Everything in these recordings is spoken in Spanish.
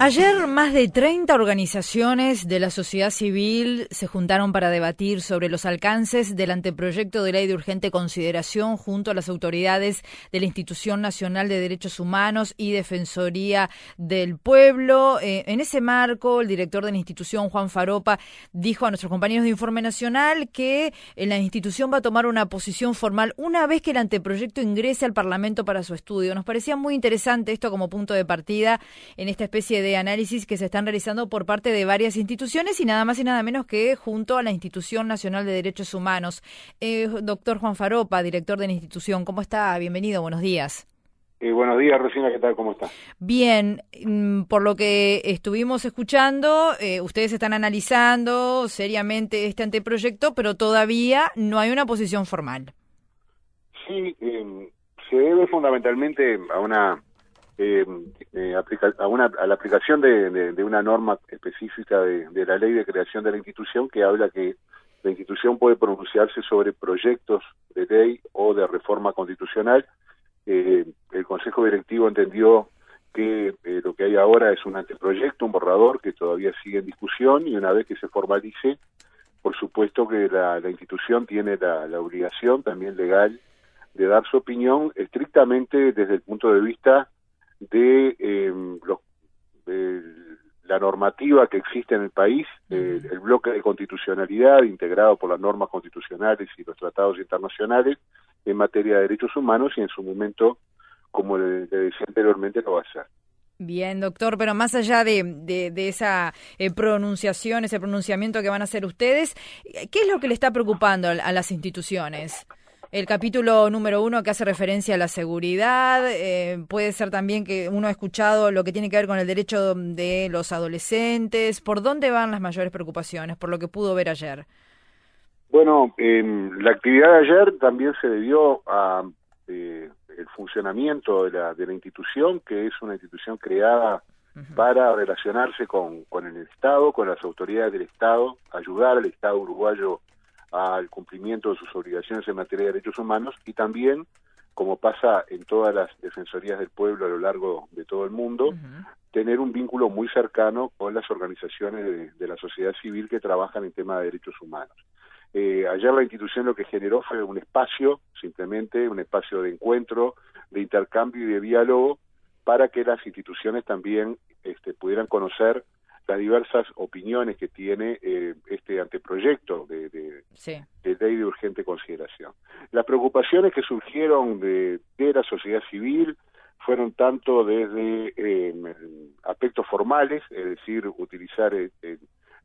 Ayer más de 30 organizaciones de la sociedad civil se juntaron para debatir sobre los alcances del anteproyecto de ley de urgente consideración junto a las autoridades de la Institución Nacional de Derechos Humanos y Defensoría del Pueblo. Eh, en ese marco, el director de la institución, Juan Faropa, dijo a nuestros compañeros de Informe Nacional que eh, la institución va a tomar una posición formal una vez que el anteproyecto ingrese al Parlamento para su estudio. Nos parecía muy interesante esto como punto de partida en esta especie de de análisis que se están realizando por parte de varias instituciones y nada más y nada menos que junto a la Institución Nacional de Derechos Humanos. Eh, doctor Juan Faropa, director de la institución, ¿cómo está? Bienvenido, buenos días. Eh, buenos días, Rosina, ¿qué tal? ¿Cómo está? Bien, mm, por lo que estuvimos escuchando, eh, ustedes están analizando seriamente este anteproyecto, pero todavía no hay una posición formal. Sí, se debe fundamentalmente a una eh, eh, a, una, a la aplicación de, de, una norma específica de, de, la ley de creación de la institución que habla que la institución puede pronunciarse sobre proyectos de ley o de reforma constitucional. Eh, el Consejo Directivo entendió que eh, lo que hay ahora es un anteproyecto, un borrador que todavía sigue en discusión y una vez que se formalice, por supuesto que la, la institución tiene la, la obligación también legal de dar su opinión estrictamente desde el punto de vista de em, la normativa que existe en el país, el bloque de constitucionalidad integrado por las normas constitucionales y los tratados internacionales en materia de derechos humanos y en su momento, como le, decía anteriormente, lo va a hacer. Bien, doctor, pero más allá de, de, esa eh, pronunciación, ese pronunciamiento que van a hacer ustedes, ¿qué es lo que le está preocupando a las instituciones? El capítulo número uno que hace referencia a la seguridad, eh, puede ser también que uno ha escuchado lo que tiene que ver con el derecho de los adolescentes. ¿Por dónde van las mayores preocupaciones, por lo que pudo ver ayer? Bueno, la actividad de ayer también se debió a eh, el funcionamiento de la, de la institución, que es una institución creada para relacionarse con, con el Estado, con las autoridades del Estado, ayudar al Estado uruguayo al cumplimiento de sus obligaciones en materia de derechos humanos y también, como pasa en todas las defensorías del pueblo a lo largo de todo el mundo, tener un vínculo muy cercano con las organizaciones de, la sociedad civil que trabajan en temas de derechos humanos. Eh, ayer la institución lo que generó fue un espacio, simplemente un espacio de encuentro, de intercambio y de diálogo para que las instituciones también este, pudieran conocer las diversas opiniones que tiene eh, este anteproyecto de, de, ley de urgente consideración. Las preocupaciones que surgieron de, la sociedad civil fueron tanto desde eh, aspectos formales, es decir, utilizar eh,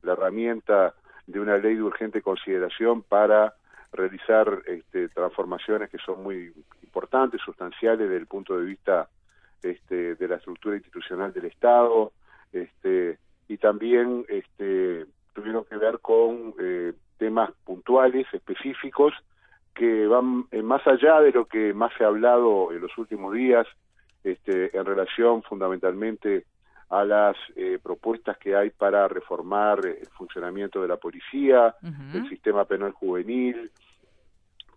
la herramienta de una ley de urgente consideración para realizar este, transformaciones que son muy importantes, sustanciales desde el punto de vista este, de la estructura institucional del Estado, este, y también este, tuvieron que ver con eh, temas puntuales, específicos, que van eh, más allá de lo que más se ha hablado en los últimos días, este, en relación fundamentalmente a las eh, propuestas que hay para reformar el funcionamiento de la policía, el sistema penal juvenil,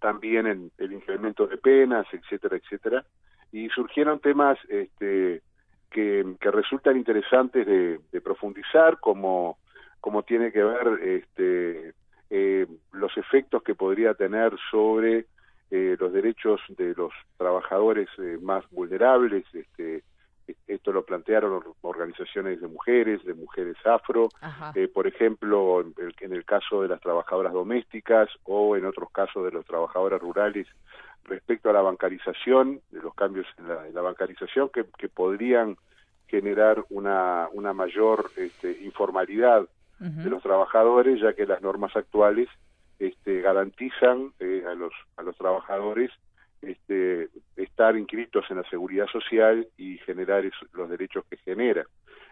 también en el incremento de penas, etcétera, etcétera. Y surgieron temas este, que, resultan interesantes de, profundizar, como, como tiene que ver este, eh, los efectos que podría tener sobre eh, los derechos de los trabajadores eh, más vulnerables. Este, esto lo plantearon organizaciones de mujeres, de mujeres afro, por ejemplo, en el, en el, caso de las trabajadoras domésticas o en otros casos de los trabajadores rurales respecto a la bancarización, de los cambios en la, bancarización que, que, podrían generar una, una mayor este, informalidad de los trabajadores, ya que las normas actuales este, garantizan eh, a, los, a los trabajadores este, estar inscritos en la seguridad social y generar los derechos que genera.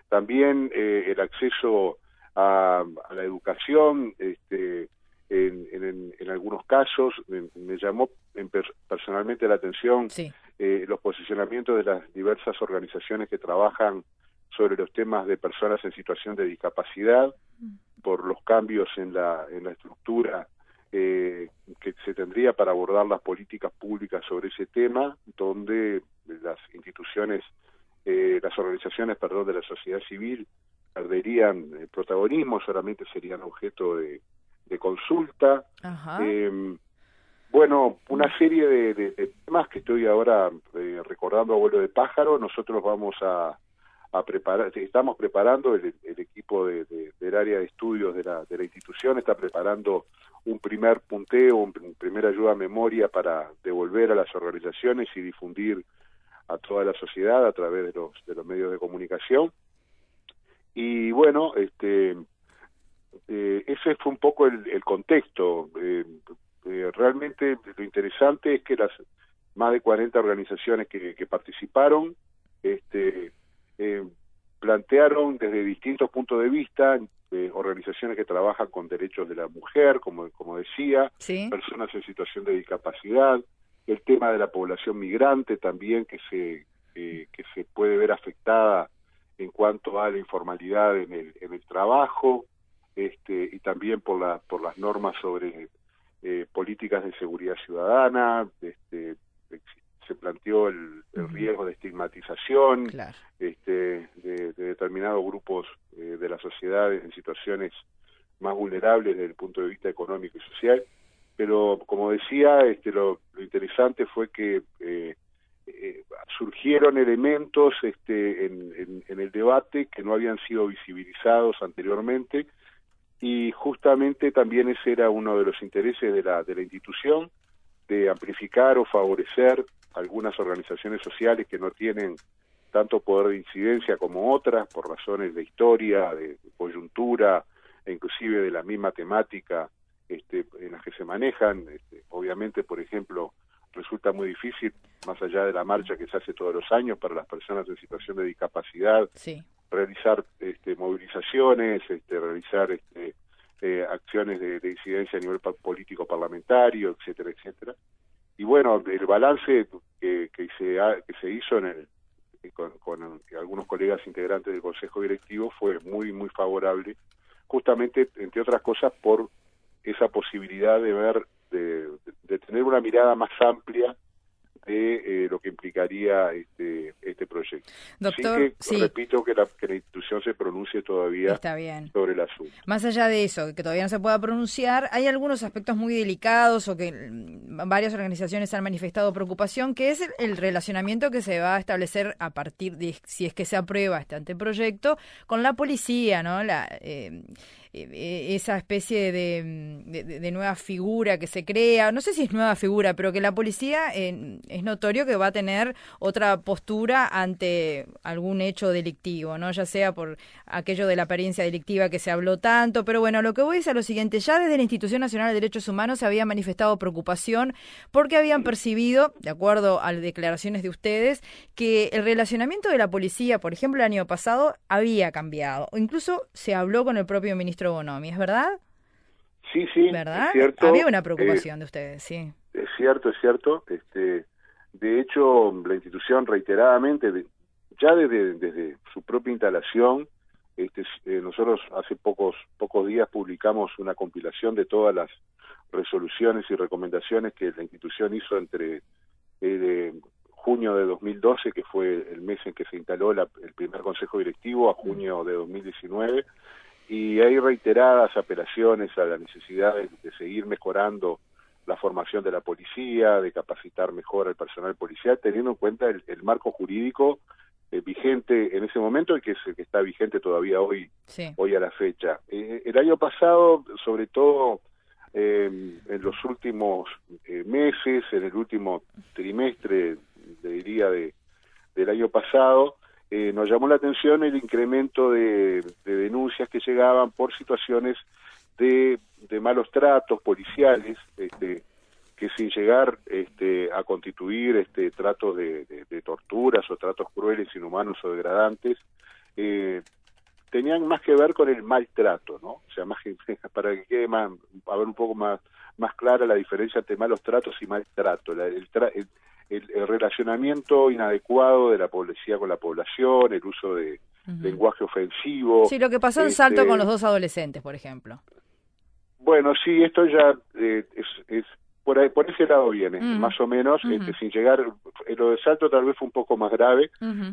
También eh, el acceso a, a, la educación, este, en, en, algunos casos me, llamó personalmente la atención eh, los posicionamientos de las diversas organizaciones que trabajan sobre los temas de personas en situación de discapacidad mm. por los cambios en la, en la estructura eh, que se tendría para abordar las políticas públicas sobre ese tema, donde las instituciones eh, las organizaciones, perdón, de la sociedad civil perderían el protagonismo, solamente serían objeto de, consulta. Em, bueno, una serie de, temas que estoy ahora eh, recordando a vuelo de pájaro. Nosotros vamos a, preparar, estamos preparando el, equipo de, del área de estudios de la, de la institución, está preparando un primer punteo, un, primera ayuda a memoria para devolver a las organizaciones y difundir a toda la sociedad a través de los, de los medios de comunicación. Y bueno, este, eh, ese fue un poco el, contexto. Eh, eh, realmente lo interesante es que las más de 40 organizaciones que, que participaron este, plantearon desde distintos puntos de vista organizaciones que trabajan con derechos de la mujer, como, como decía, personas en situación de discapacidad, el tema de la población migrante también que se, que se puede ver afectada en cuanto a la informalidad en el, en el trabajo este, y también por, la, por las normas sobre eh, políticas de seguridad ciudadana, este, se planteó el, riesgo de estigmatización este, de, determinados grupos eh, de la sociedad en situaciones más vulnerables desde el punto de vista económico y social. Pero como decía, este, lo, interesante fue que eh, eh, surgieron elementos este, en, en, el debate que no habían sido visibilizados anteriormente y justamente también ese era uno de los intereses de la, de la institución, de amplificar o favorecer algunas organizaciones sociales que no tienen tanto poder de incidencia como otras por razones de historia, de, coyuntura e inclusive de la misma temática este, en las que se manejan. Este, obviamente, por ejemplo, resulta muy difícil, más allá de la marcha que se hace todos los años para las personas en situación de discapacidad, realizar este, movilizaciones, este, realizar este, eh, acciones de, de, incidencia a nivel político parlamentario, etcétera, etcétera. Y bueno, el balance que, que, se, que se hizo en el, con, con, algunos colegas integrantes del Consejo Directivo fue muy, muy favorable, justamente, entre otras cosas, por esa posibilidad de ver, de, de tener una mirada más amplia de eh, lo que implicaría este, este proyecto. Doctor, sí, repito que la, que la, institución se pronuncie todavía sobre el asunto. Más allá de eso, que todavía no se pueda pronunciar, hay algunos aspectos muy delicados o que mm, varias organizaciones han manifestado preocupación, que es el, relacionamiento que se va a establecer a partir de, si es que se aprueba este anteproyecto, con la policía, ¿no? La, eh, eh, esa especie de, nueva figura que se crea, no sé si es nueva figura, pero que la policía es notorio que va a tener otra postura ante algún hecho delictivo, ¿no? Ya sea por aquello de la apariencia delictiva que se habló tanto, pero bueno, lo que voy es a lo siguiente, ya desde la Institución Nacional de Derechos Humanos se había manifestado preocupación porque habían percibido, de acuerdo a las declaraciones de ustedes, que el relacionamiento de la policía, por ejemplo, el año pasado había cambiado, incluso se habló con el propio ministro Bonomi, ¿es verdad? Sí, sí, ¿verdad? Es cierto, Había una preocupación de ustedes, sí. Es cierto, es cierto. Este, de hecho, la institución reiteradamente, ya desde, desde su propia instalación, este, eh, nosotros hace pocos pocos días publicamos una compilación de todas las resoluciones y recomendaciones que la institución hizo entre eh, junio de 2012, que fue el mes en que se instaló el primer consejo directivo, a junio de 2019, y hay reiteradas apelaciones a la necesidad de, seguir mejorando la formación de la policía, de capacitar mejor al personal policial, teniendo en cuenta el, marco jurídico eh, vigente en ese momento y que es el que está vigente todavía hoy, hoy a la fecha. Eh, el año pasado, sobre todo em, en los últimos eh, meses, en el último trimestre, diría, de, del año pasado, eh, nos llamó la atención el incremento de, denuncias que llegaban por situaciones de, malos tratos policiales, este, que sin llegar este, a constituir este, tratos de, torturas o tratos crueles, inhumanos o degradantes, eh, tenían más que ver con el maltrato, ¿no? O sea, más para que quede más, a ver un poco más, más clara la diferencia entre malos tratos y maltrato. el, el, relacionamiento inadecuado de la policía con la población, el uso de lenguaje ofensivo. Sí, lo que pasó en Salto con este, los dos adolescentes, por ejemplo. Bueno, sí, esto ya eh, es, por, ahí, por ese lado viene, más o menos, este, sin llegar, lo de Salto tal vez fue un poco más grave,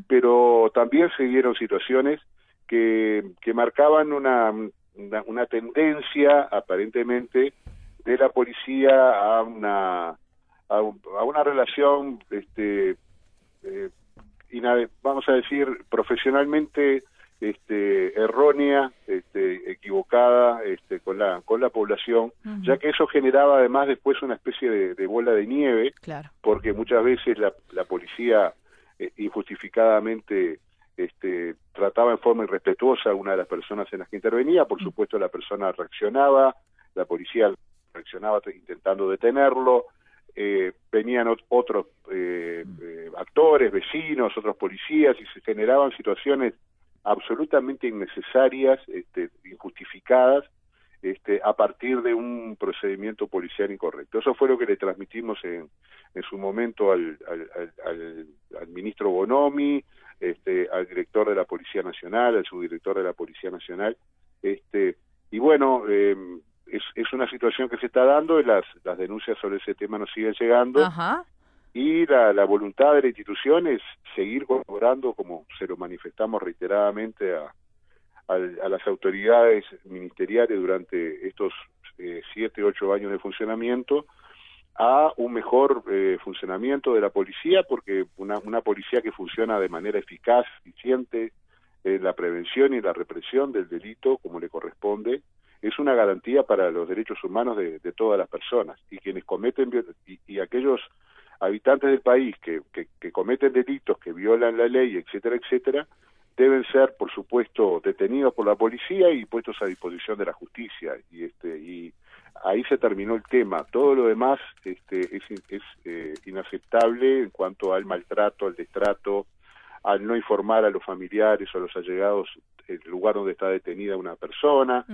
pero también se dieron situaciones que, que marcaban una, una, tendencia aparentemente de la policía a una a, una relación este eh, vamos a decir profesionalmente este, errónea, este, equivocada este, con la con la población, ya que eso generaba además después una especie de, bola de nieve, porque muchas veces la, la policía eh, injustificadamente este, trataba en forma irrespetuosa a una de las personas en las que intervenía, por supuesto la persona reaccionaba, la policía reaccionaba intentando detenerlo, eh, venían otros eh, actores, vecinos, otros policías y se generaban situaciones absolutamente innecesarias, este, injustificadas, este, a partir de un procedimiento policial incorrecto. Eso fue lo que le transmitimos en, en su momento al, al, al, ministro Bonomi, este, al director de la Policía Nacional, al subdirector de la Policía Nacional, este, y bueno, es, es una situación que se está dando y las, las denuncias sobre ese tema nos siguen llegando. Ajá y la, la, voluntad de la institución es seguir colaborando como se lo manifestamos reiteradamente a, a, las autoridades ministeriales durante estos eh, siete, ocho años de funcionamiento a un mejor eh, funcionamiento de la policía, porque una, una policía que funciona de manera eficaz, eficiente en la prevención y la represión del delito como le corresponde, es una garantía para los derechos humanos de, de todas las personas. Y quienes cometen y, y aquellos habitantes del país que, que, cometen delitos, que violan la ley, etcétera, etcétera, deben ser, por supuesto, detenidos por la policía y puestos a disposición de la justicia. Y este y ahí se terminó el tema. Todo lo demás este, es, es eh, inaceptable en cuanto al maltrato, al destrato, al no informar a los familiares o a los allegados el lugar donde está detenida una persona.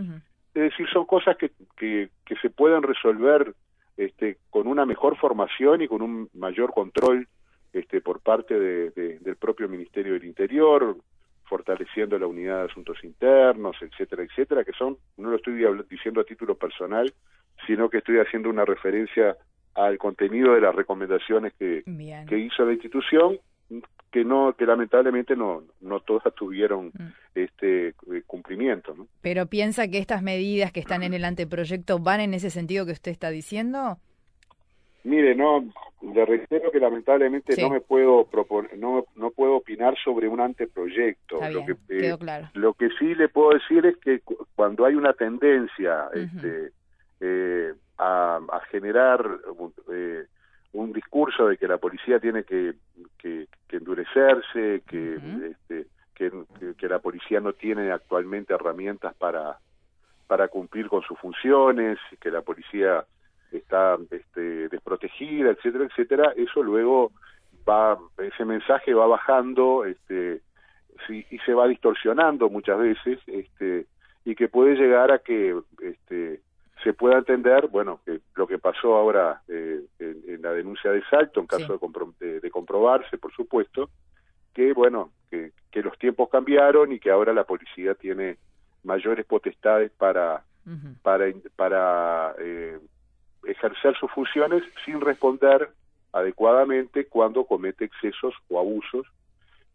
Es decir, son cosas que, que, que se pueden resolver este, con una mejor formación y con un mayor control este, por parte de, del propio Ministerio del Interior, fortaleciendo la unidad de asuntos internos, etcétera, etcétera, que son, no lo estoy diciendo a título personal, sino que estoy haciendo una referencia al contenido de las recomendaciones que, que hizo la institución que no que lamentablemente no no todas tuvieron mm. este eh, cumplimiento ¿no? pero piensa que estas medidas que están en el anteproyecto van en ese sentido que usted está diciendo mire no le reitero que lamentablemente no me puedo proponer no no puedo opinar sobre un anteproyecto lo que eh, claro. lo que sí le puedo decir es que cuando hay una tendencia este eh, a, a, generar eh, un discurso de que la policía tiene que, que, endurecerse, que, este, que, la policía no tiene actualmente herramientas para, para cumplir con sus funciones, que la policía está este, desprotegida, etcétera, etcétera, eso luego va, ese mensaje va bajando este, y se va distorsionando muchas veces, este, y que puede llegar a que este, se pueda entender, bueno, que lo que pasó ahora eh, en, la denuncia de Salto, en caso de, comprobarse, por supuesto, que, bueno, que, los tiempos cambiaron y que ahora la policía tiene mayores potestades para, para, para eh, ejercer sus funciones sin responder adecuadamente cuando comete excesos o abusos,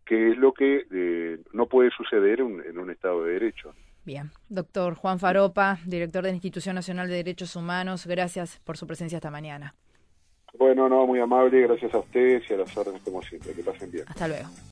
que es lo que eh, no puede suceder en un Estado de Derecho. Bien, doctor Juan Faropa, director de la Institución Nacional de Derechos Humanos, gracias por su presencia esta mañana. Bueno, no, muy amable, gracias a ustedes y a las órdenes como siempre. Que pasen bien. Hasta luego.